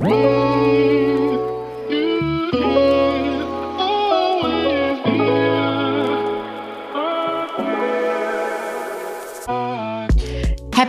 Whoa!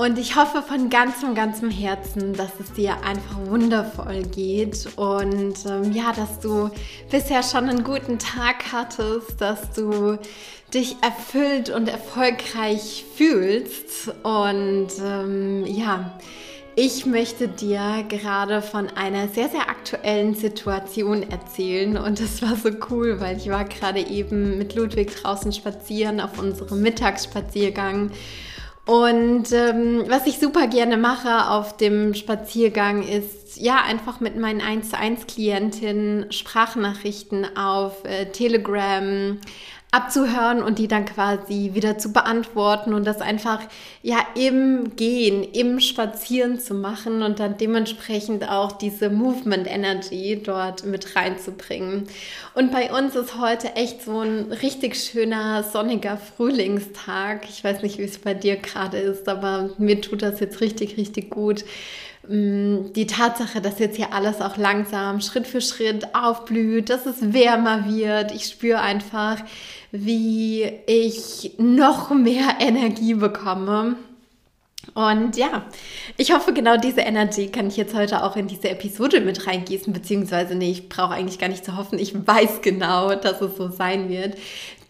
Und ich hoffe von ganzem, ganzem Herzen, dass es dir einfach wundervoll geht und ähm, ja, dass du bisher schon einen guten Tag hattest, dass du dich erfüllt und erfolgreich fühlst. Und ähm, ja, ich möchte dir gerade von einer sehr, sehr aktuellen Situation erzählen und das war so cool, weil ich war gerade eben mit Ludwig draußen spazieren auf unserem Mittagsspaziergang und ähm, was ich super gerne mache auf dem Spaziergang ist, ja, einfach mit meinen 1 zu 1 Klientinnen Sprachnachrichten auf äh, Telegram, abzuhören und die dann quasi wieder zu beantworten und das einfach ja im Gehen, im Spazieren zu machen und dann dementsprechend auch diese Movement Energy dort mit reinzubringen. Und bei uns ist heute echt so ein richtig schöner sonniger Frühlingstag. Ich weiß nicht, wie es bei dir gerade ist, aber mir tut das jetzt richtig, richtig gut mm, die Tatsache, dass jetzt hier alles auch langsam Schritt für Schritt aufblüht, dass es wärmer wird. Ich spüre einfach, wie ich noch mehr Energie bekomme. Und ja, ich hoffe, genau diese Energie kann ich jetzt heute auch in diese Episode mit reingießen, beziehungsweise nee, ich brauche eigentlich gar nicht zu hoffen, ich weiß genau, dass es so sein wird.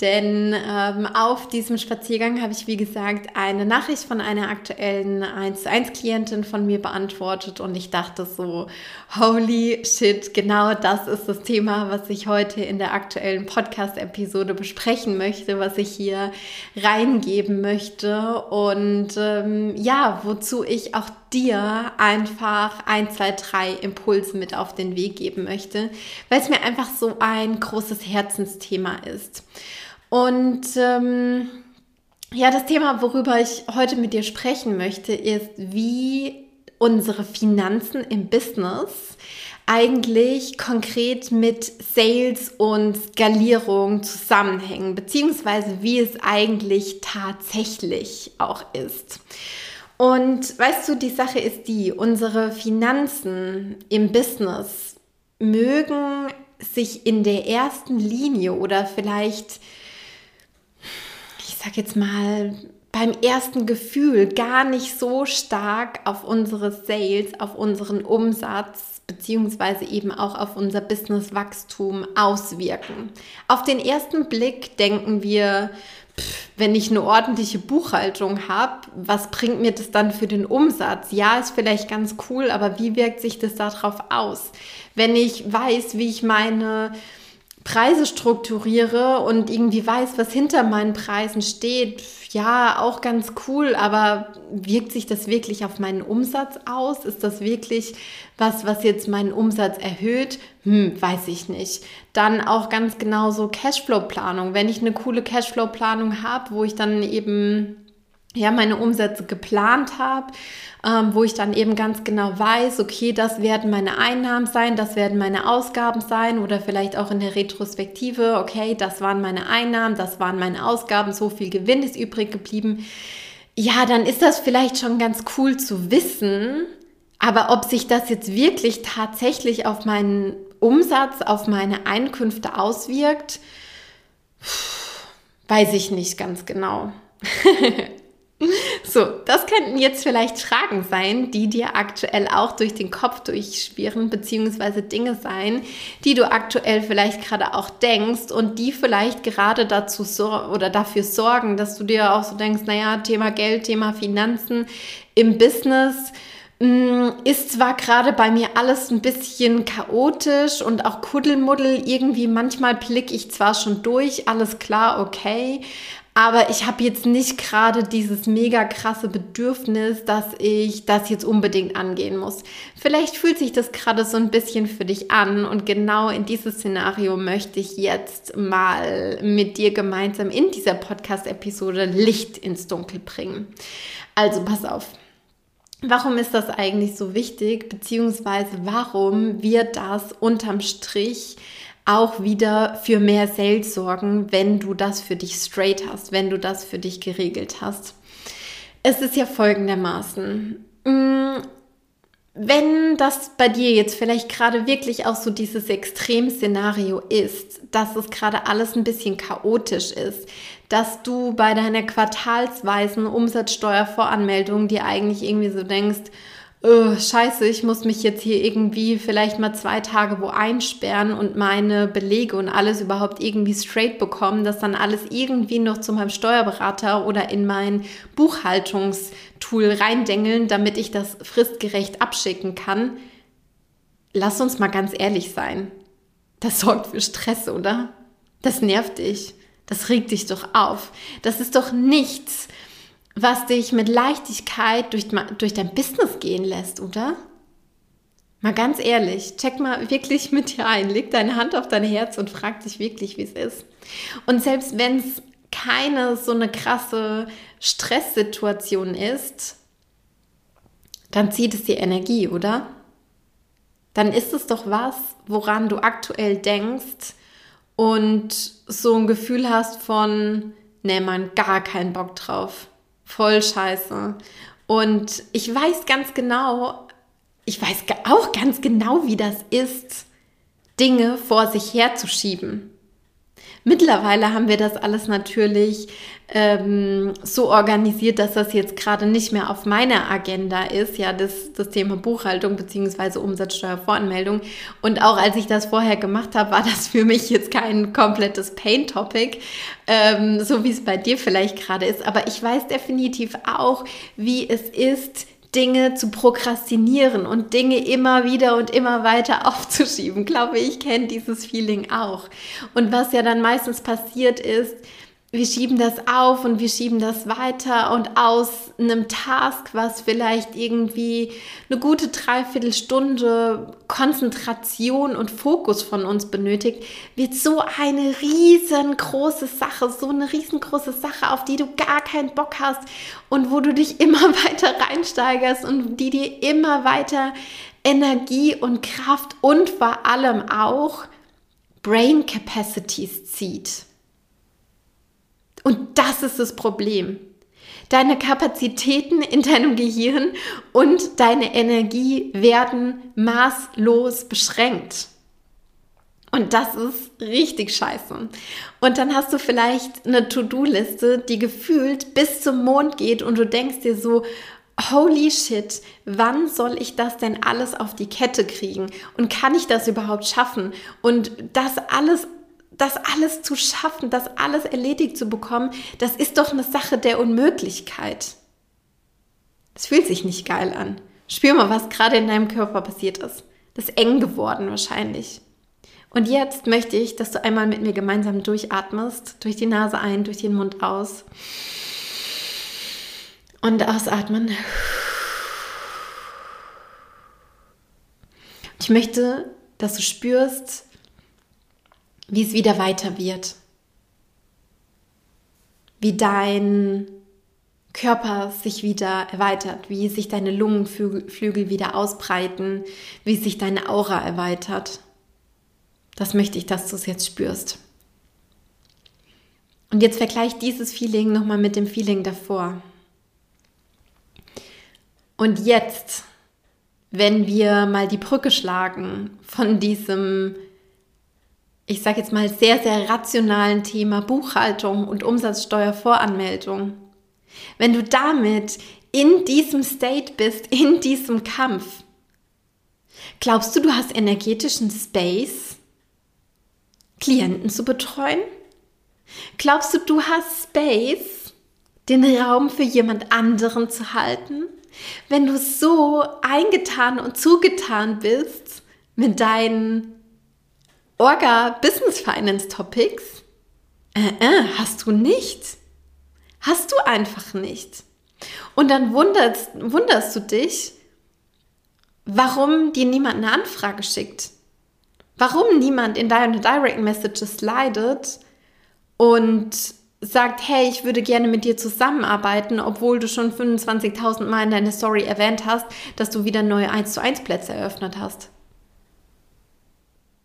Denn ähm, auf diesem Spaziergang habe ich, wie gesagt, eine Nachricht von einer aktuellen 1 zu 1 Klientin von mir beantwortet und ich dachte so, holy shit, genau das ist das Thema, was ich heute in der aktuellen Podcast-Episode besprechen möchte, was ich hier reingeben möchte und ähm, ja, wozu ich auch dir einfach ein, zwei, drei Impulse mit auf den Weg geben möchte, weil es mir einfach so ein großes Herzensthema ist. Und ähm, ja, das Thema, worüber ich heute mit dir sprechen möchte, ist, wie unsere Finanzen im Business eigentlich konkret mit Sales und Skalierung zusammenhängen, beziehungsweise wie es eigentlich tatsächlich auch ist. Und weißt du, die Sache ist die, unsere Finanzen im Business mögen sich in der ersten Linie oder vielleicht sag jetzt mal, beim ersten Gefühl gar nicht so stark auf unsere Sales, auf unseren Umsatz beziehungsweise eben auch auf unser Businesswachstum auswirken. Auf den ersten Blick denken wir, wenn ich eine ordentliche Buchhaltung habe, was bringt mir das dann für den Umsatz? Ja, ist vielleicht ganz cool, aber wie wirkt sich das darauf aus? Wenn ich weiß, wie ich meine Preise strukturiere und irgendwie weiß, was hinter meinen Preisen steht, ja, auch ganz cool, aber wirkt sich das wirklich auf meinen Umsatz aus? Ist das wirklich was, was jetzt meinen Umsatz erhöht? Hm, weiß ich nicht. Dann auch ganz genauso Cashflow-Planung. Wenn ich eine coole Cashflow-Planung habe, wo ich dann eben ja, meine Umsätze geplant habe, ähm, wo ich dann eben ganz genau weiß, okay, das werden meine Einnahmen sein, das werden meine Ausgaben sein oder vielleicht auch in der Retrospektive, okay, das waren meine Einnahmen, das waren meine Ausgaben, so viel Gewinn ist übrig geblieben. Ja, dann ist das vielleicht schon ganz cool zu wissen, aber ob sich das jetzt wirklich tatsächlich auf meinen Umsatz, auf meine Einkünfte auswirkt, weiß ich nicht ganz genau. So, das könnten jetzt vielleicht Fragen sein, die dir aktuell auch durch den Kopf durchschwirren, beziehungsweise Dinge sein, die du aktuell vielleicht gerade auch denkst und die vielleicht gerade dazu oder dafür sorgen, dass du dir auch so denkst, naja, Thema Geld, Thema Finanzen im Business, Mm, ist zwar gerade bei mir alles ein bisschen chaotisch und auch Kuddelmuddel. Irgendwie manchmal blicke ich zwar schon durch, alles klar, okay. Aber ich habe jetzt nicht gerade dieses mega krasse Bedürfnis, dass ich das jetzt unbedingt angehen muss. Vielleicht fühlt sich das gerade so ein bisschen für dich an und genau in dieses Szenario möchte ich jetzt mal mit dir gemeinsam in dieser Podcast-Episode Licht ins Dunkel bringen. Also pass auf. Warum ist das eigentlich so wichtig, beziehungsweise warum wird das unterm Strich auch wieder für mehr Sales sorgen, wenn du das für dich straight hast, wenn du das für dich geregelt hast? Es ist ja folgendermaßen. Mm, wenn das bei dir jetzt vielleicht gerade wirklich auch so dieses Extremszenario ist, dass es gerade alles ein bisschen chaotisch ist, dass du bei deiner quartalsweisen Umsatzsteuervoranmeldung dir eigentlich irgendwie so denkst, oh, scheiße, ich muss mich jetzt hier irgendwie vielleicht mal zwei Tage wo einsperren und meine Belege und alles überhaupt irgendwie straight bekommen, dass dann alles irgendwie noch zu meinem Steuerberater oder in mein Buchhaltungstool reindengeln, damit ich das fristgerecht abschicken kann. Lass uns mal ganz ehrlich sein. Das sorgt für Stress, oder? Das nervt dich. Das regt dich doch auf. Das ist doch nichts, was dich mit Leichtigkeit durch, durch dein Business gehen lässt, oder? Mal ganz ehrlich, check mal wirklich mit dir ein, leg deine Hand auf dein Herz und frag dich wirklich, wie es ist. Und selbst wenn es keine so eine krasse Stresssituation ist, dann zieht es dir Energie, oder? Dann ist es doch was, woran du aktuell denkst und so ein Gefühl hast von, nee, man, gar keinen Bock drauf voll scheiße. Und ich weiß ganz genau, ich weiß auch ganz genau, wie das ist, Dinge vor sich herzuschieben. Mittlerweile haben wir das alles natürlich ähm, so organisiert, dass das jetzt gerade nicht mehr auf meiner Agenda ist, ja, das, das Thema Buchhaltung bzw. Umsatzsteuervoranmeldung. Und auch als ich das vorher gemacht habe, war das für mich jetzt kein komplettes Pain-Topic, ähm, so wie es bei dir vielleicht gerade ist. Aber ich weiß definitiv auch, wie es ist, Dinge zu prokrastinieren und Dinge immer wieder und immer weiter aufzuschieben. Glaube ich, kenne dieses Feeling auch. Und was ja dann meistens passiert ist, wir schieben das auf und wir schieben das weiter und aus einem Task, was vielleicht irgendwie eine gute Dreiviertelstunde Konzentration und Fokus von uns benötigt, wird so eine riesengroße Sache, so eine riesengroße Sache, auf die du gar keinen Bock hast und wo du dich immer weiter reinsteigerst und die dir immer weiter Energie und Kraft und vor allem auch Brain Capacities zieht. Und das ist das Problem. Deine Kapazitäten in deinem Gehirn und deine Energie werden maßlos beschränkt. Und das ist richtig scheiße. Und dann hast du vielleicht eine To-Do-Liste, die gefühlt bis zum Mond geht und du denkst dir so, holy shit, wann soll ich das denn alles auf die Kette kriegen? Und kann ich das überhaupt schaffen? Und das alles das alles zu schaffen, das alles erledigt zu bekommen, das ist doch eine Sache der Unmöglichkeit. Das fühlt sich nicht geil an. Spür mal, was gerade in deinem Körper passiert ist. Das ist eng geworden wahrscheinlich. Und jetzt möchte ich, dass du einmal mit mir gemeinsam durchatmest, durch die Nase ein, durch den Mund aus. Und ausatmen. Ich möchte, dass du spürst, wie es wieder weiter wird. Wie dein Körper sich wieder erweitert, wie sich deine Lungenflügel wieder ausbreiten, wie sich deine Aura erweitert. Das möchte ich, dass du es jetzt spürst. Und jetzt vergleich dieses Feeling nochmal mit dem Feeling davor. Und jetzt, wenn wir mal die Brücke schlagen von diesem ich sage jetzt mal, sehr, sehr rationalen Thema Buchhaltung und Umsatzsteuervoranmeldung. Wenn du damit in diesem State bist, in diesem Kampf, glaubst du, du hast energetischen Space, Klienten zu betreuen? Glaubst du, du hast Space, den Raum für jemand anderen zu halten? Wenn du so eingetan und zugetan bist mit deinen Orga Business Finance Topics? Äh, äh, hast du nicht. Hast du einfach nicht. Und dann wunderst, wunderst du dich, warum dir niemand eine Anfrage schickt. Warum niemand in deine Direct Messages leidet und sagt, hey, ich würde gerne mit dir zusammenarbeiten, obwohl du schon 25.000 Mal in deiner Story erwähnt hast, dass du wieder neue 1 zu 1 Plätze eröffnet hast.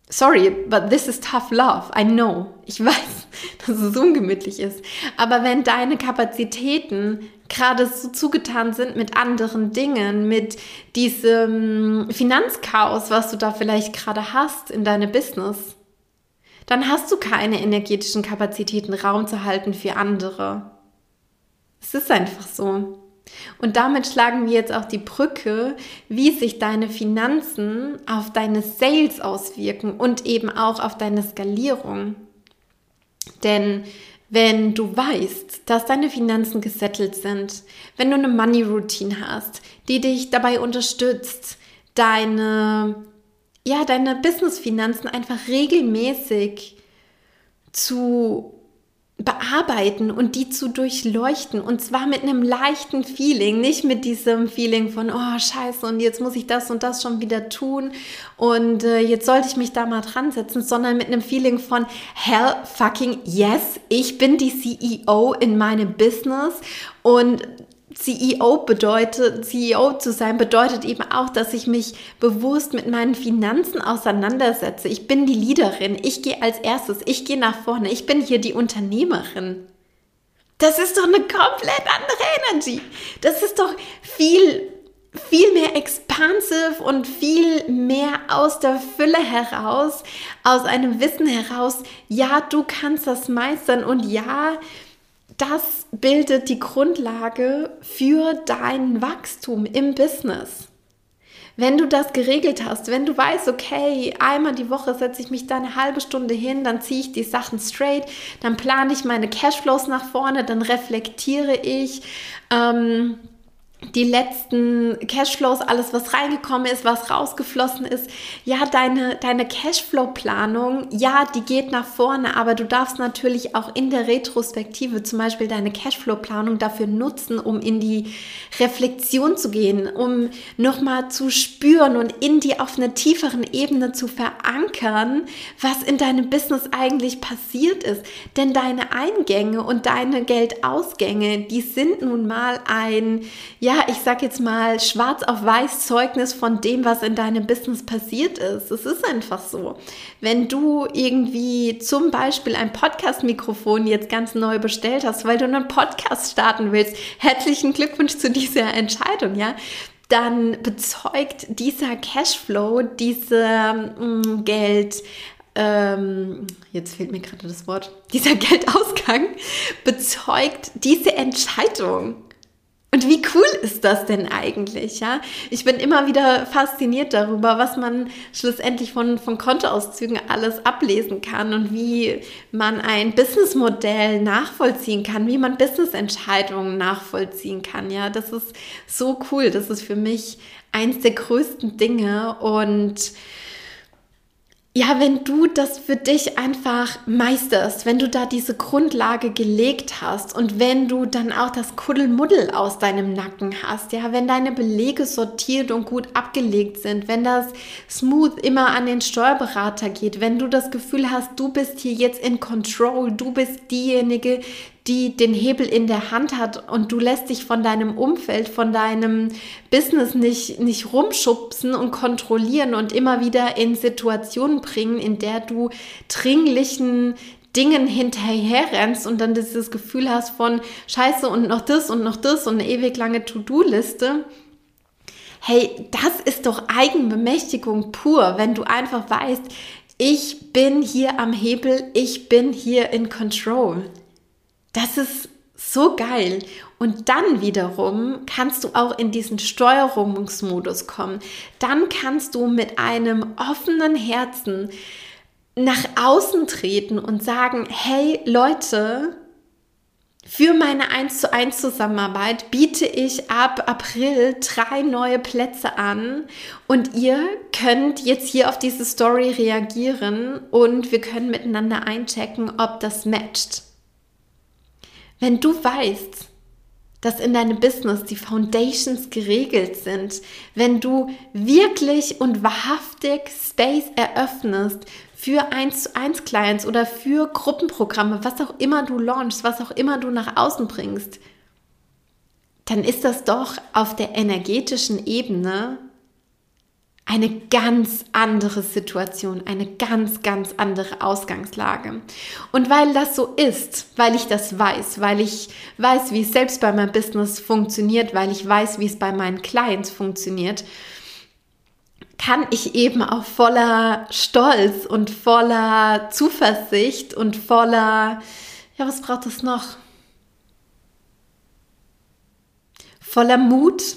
Sorry, but this is tough love. I know. Ich weiß, dass es ungemütlich ist. Aber wenn deine Kapazitäten gerade so zugetan sind mit anderen Dingen, mit diesem Finanzchaos, was du da vielleicht gerade hast in deinem Business, dann hast du keine energetischen Kapazitäten, Raum zu halten für andere. Es ist einfach so. Und damit schlagen wir jetzt auch die Brücke, wie sich deine Finanzen auf deine Sales auswirken und eben auch auf deine Skalierung. Denn wenn du weißt, dass deine Finanzen gesettelt sind, wenn du eine Money Routine hast, die dich dabei unterstützt, deine ja, deine Business-Finanzen einfach regelmäßig zu bearbeiten und die zu durchleuchten. Und zwar mit einem leichten Feeling, nicht mit diesem Feeling von, oh scheiße und jetzt muss ich das und das schon wieder tun und äh, jetzt sollte ich mich da mal dran setzen, sondern mit einem Feeling von, hell fucking yes, ich bin die CEO in meinem Business und CEO bedeutet, CEO zu sein, bedeutet eben auch, dass ich mich bewusst mit meinen Finanzen auseinandersetze. Ich bin die Leaderin. Ich gehe als erstes. Ich gehe nach vorne. Ich bin hier die Unternehmerin. Das ist doch eine komplett andere Energy. Das ist doch viel, viel mehr expansive und viel mehr aus der Fülle heraus, aus einem Wissen heraus. Ja, du kannst das meistern und ja, das bildet die Grundlage für dein Wachstum im Business. Wenn du das geregelt hast, wenn du weißt, okay, einmal die Woche setze ich mich da eine halbe Stunde hin, dann ziehe ich die Sachen straight, dann plane ich meine Cashflows nach vorne, dann reflektiere ich. Ähm, die letzten Cashflows, alles was reingekommen ist, was rausgeflossen ist. Ja, deine, deine Cashflow-Planung, ja, die geht nach vorne, aber du darfst natürlich auch in der Retrospektive zum Beispiel deine Cashflow-Planung dafür nutzen, um in die Reflexion zu gehen, um nochmal zu spüren und in die auf einer tieferen Ebene zu verankern, was in deinem Business eigentlich passiert ist. Denn deine Eingänge und deine Geldausgänge, die sind nun mal ein, ja, ich sag jetzt mal, schwarz auf weiß Zeugnis von dem, was in deinem Business passiert ist. Es ist einfach so. Wenn du irgendwie zum Beispiel ein Podcast-Mikrofon jetzt ganz neu bestellt hast, weil du einen Podcast starten willst, herzlichen Glückwunsch zu dieser Entscheidung, ja dann bezeugt dieser Cashflow, diese ähm, Geld, ähm, jetzt fehlt mir gerade das Wort, dieser Geldausgang bezeugt diese Entscheidung. Und wie cool ist das denn eigentlich, ja? Ich bin immer wieder fasziniert darüber, was man schlussendlich von, von Kontoauszügen alles ablesen kann und wie man ein Businessmodell nachvollziehen kann, wie man Businessentscheidungen nachvollziehen kann, ja? Das ist so cool. Das ist für mich eins der größten Dinge und ja, wenn du das für dich einfach meisterst, wenn du da diese Grundlage gelegt hast und wenn du dann auch das Kuddelmuddel aus deinem Nacken hast, ja, wenn deine Belege sortiert und gut abgelegt sind, wenn das smooth immer an den Steuerberater geht, wenn du das Gefühl hast, du bist hier jetzt in Control, du bist diejenige, die den Hebel in der Hand hat und du lässt dich von deinem Umfeld, von deinem Business nicht, nicht rumschubsen und kontrollieren und immer wieder in Situationen bringen, in der du dringlichen Dingen hinterherrennst und dann dieses Gefühl hast von Scheiße und noch das und noch das und eine ewig lange To-Do-Liste. Hey, das ist doch Eigenbemächtigung pur, wenn du einfach weißt, ich bin hier am Hebel, ich bin hier in Control. Das ist so geil. Und dann wiederum kannst du auch in diesen Steuerungsmodus kommen. Dann kannst du mit einem offenen Herzen nach außen treten und sagen, hey Leute, für meine 1 zu 1 Zusammenarbeit biete ich ab April drei neue Plätze an und ihr könnt jetzt hier auf diese Story reagieren und wir können miteinander einchecken, ob das matcht. Wenn du weißt, dass in deinem Business die Foundations geregelt sind, wenn du wirklich und wahrhaftig Space eröffnest für 1 zu 1 Clients oder für Gruppenprogramme, was auch immer du launchst, was auch immer du nach außen bringst, dann ist das doch auf der energetischen Ebene eine ganz andere Situation, eine ganz, ganz andere Ausgangslage. Und weil das so ist, weil ich das weiß, weil ich weiß, wie es selbst bei meinem Business funktioniert, weil ich weiß, wie es bei meinen Clients funktioniert, kann ich eben auch voller Stolz und voller Zuversicht und voller, ja, was braucht es noch? Voller Mut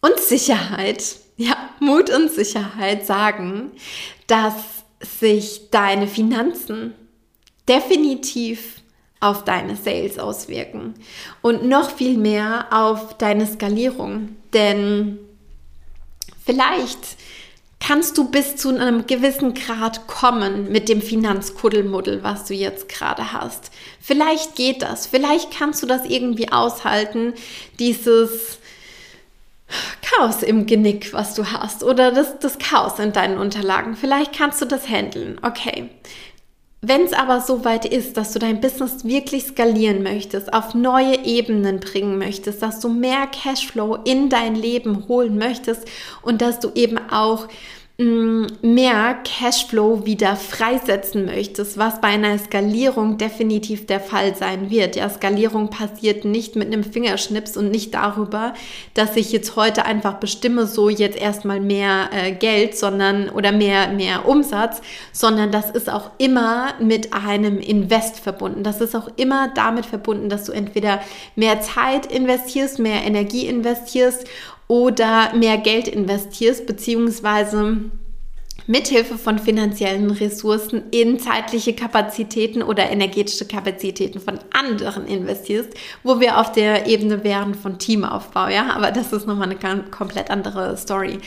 und Sicherheit ja, Mut und Sicherheit sagen, dass sich deine Finanzen definitiv auf deine Sales auswirken und noch viel mehr auf deine Skalierung. Denn vielleicht kannst du bis zu einem gewissen Grad kommen mit dem Finanzkuddelmuddel, was du jetzt gerade hast. Vielleicht geht das, vielleicht kannst du das irgendwie aushalten, dieses Chaos im Genick, was du hast, oder das, das Chaos in deinen Unterlagen. Vielleicht kannst du das handeln. Okay. Wenn es aber so weit ist, dass du dein Business wirklich skalieren möchtest, auf neue Ebenen bringen möchtest, dass du mehr Cashflow in dein Leben holen möchtest und dass du eben auch mehr Cashflow wieder freisetzen möchtest, was bei einer Skalierung definitiv der Fall sein wird. Ja, Skalierung passiert nicht mit einem Fingerschnips und nicht darüber, dass ich jetzt heute einfach bestimme, so jetzt erstmal mehr äh, Geld, sondern oder mehr, mehr Umsatz, sondern das ist auch immer mit einem Invest verbunden. Das ist auch immer damit verbunden, dass du entweder mehr Zeit investierst, mehr Energie investierst oder mehr Geld investierst, beziehungsweise mithilfe von finanziellen Ressourcen in zeitliche Kapazitäten oder energetische Kapazitäten von anderen investierst, wo wir auf der Ebene wären von Teamaufbau, ja, aber das ist nochmal eine komplett andere Story.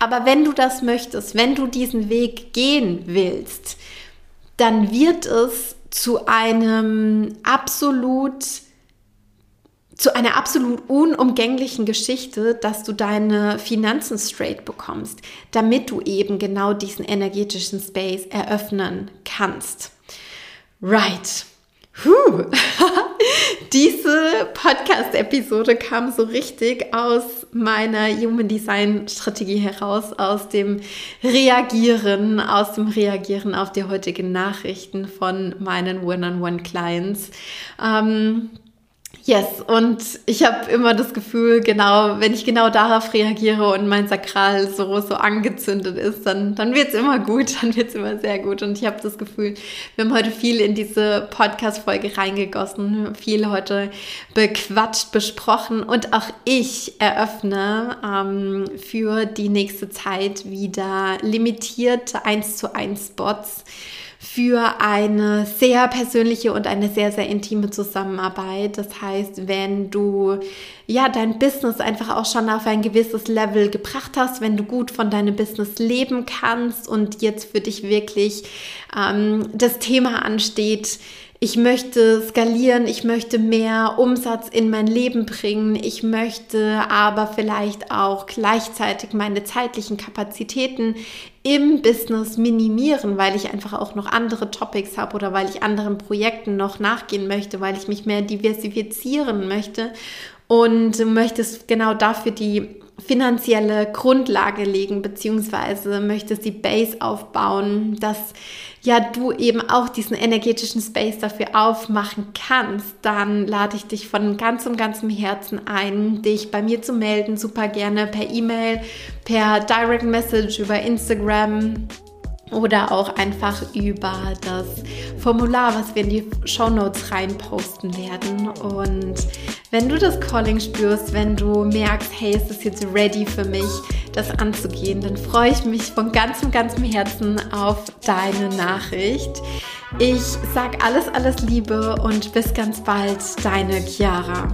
Aber wenn du das möchtest, wenn du diesen Weg gehen willst, dann wird es zu einem absolut zu einer absolut unumgänglichen Geschichte, dass du deine Finanzen straight bekommst, damit du eben genau diesen energetischen Space eröffnen kannst. Right. Puh. Diese Podcast-Episode kam so richtig aus meiner Human Design Strategie heraus, aus dem Reagieren, aus dem Reagieren auf die heutigen Nachrichten von meinen One-on-One-Clients. Ähm, Yes, und ich habe immer das Gefühl, genau, wenn ich genau darauf reagiere und mein Sakral so, so angezündet ist, dann, dann wird es immer gut, dann wird es immer sehr gut. Und ich habe das Gefühl, wir haben heute viel in diese Podcast-Folge reingegossen, viel heute bequatscht, besprochen und auch ich eröffne ähm, für die nächste Zeit wieder limitierte 1 zu 1 Spots für eine sehr persönliche und eine sehr, sehr intime Zusammenarbeit. Das heißt, wenn du ja dein Business einfach auch schon auf ein gewisses Level gebracht hast, wenn du gut von deinem Business leben kannst und jetzt für dich wirklich ähm, das Thema ansteht, ich möchte skalieren, ich möchte mehr Umsatz in mein Leben bringen, ich möchte aber vielleicht auch gleichzeitig meine zeitlichen Kapazitäten im Business minimieren, weil ich einfach auch noch andere Topics habe oder weil ich anderen Projekten noch nachgehen möchte, weil ich mich mehr diversifizieren möchte und möchtest genau dafür die finanzielle Grundlage legen, beziehungsweise möchtest die Base aufbauen, dass ja du eben auch diesen energetischen Space dafür aufmachen kannst, dann lade ich dich von ganzem, ganzem Herzen ein, dich bei mir zu melden, super gerne per E-Mail, per Direct Message über Instagram oder auch einfach über das Formular, was wir in die Show Notes reinposten werden. Und wenn du das Calling spürst, wenn du merkst, hey, es ist jetzt ready für mich, das anzugehen, dann freue ich mich von ganzem, ganzem Herzen auf deine Nachricht. Ich sag alles, alles Liebe und bis ganz bald, deine Chiara.